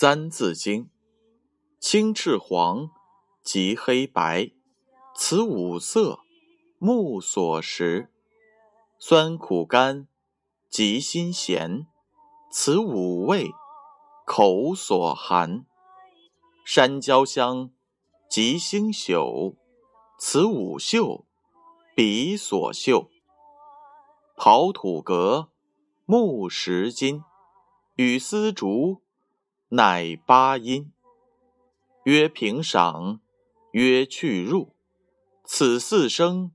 三字经，青赤黄，及黑白，此五色，目所识；酸苦甘，及辛咸，此五味，口所含；山椒香，及星宿，此五嗅，鼻所嗅。刨土革，木石金，与丝竹。乃八音，曰平赏，曰去入，此四声，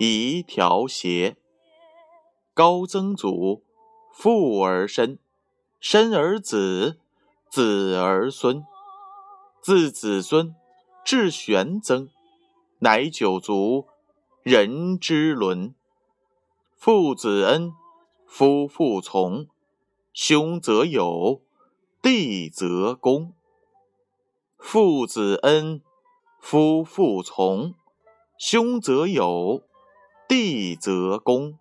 宜调谐。高曾祖，父而身，身而子，子而孙，自子孙至玄曾，乃九族，人之伦。父子恩，夫妇从，兄则友。弟则恭，父子恩，夫妇从，兄则友，弟则恭。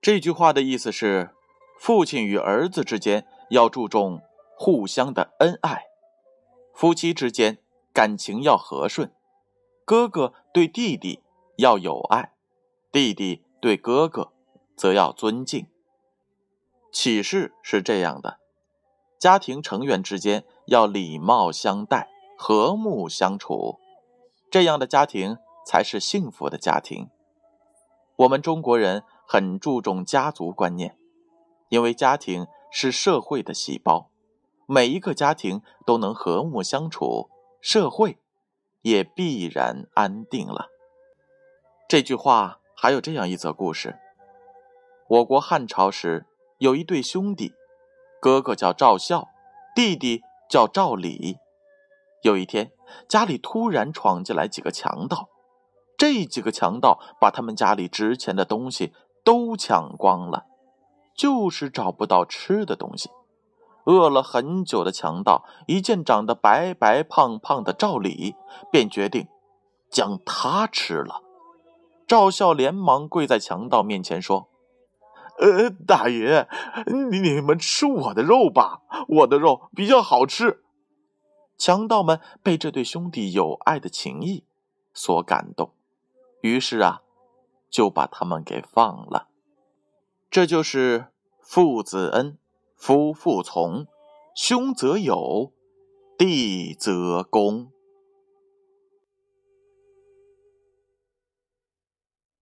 这句话的意思是，父亲与儿子之间要注重互相的恩爱，夫妻之间感情要和顺，哥哥对弟弟要有爱，弟弟对哥哥则要尊敬。启示是这样的。家庭成员之间要礼貌相待，和睦相处，这样的家庭才是幸福的家庭。我们中国人很注重家族观念，因为家庭是社会的细胞，每一个家庭都能和睦相处，社会也必然安定了。这句话还有这样一则故事：我国汉朝时有一对兄弟。哥哥叫赵孝，弟弟叫赵礼。有一天，家里突然闯进来几个强盗，这几个强盗把他们家里值钱的东西都抢光了，就是找不到吃的东西。饿了很久的强盗一见长得白白胖胖的赵礼，便决定将他吃了。赵孝连忙跪在强盗面前说。呃，大爷，你们吃我的肉吧，我的肉比较好吃。强盗们被这对兄弟友爱的情谊所感动，于是啊，就把他们给放了。这就是父子恩，夫妇从，兄则友，弟则恭。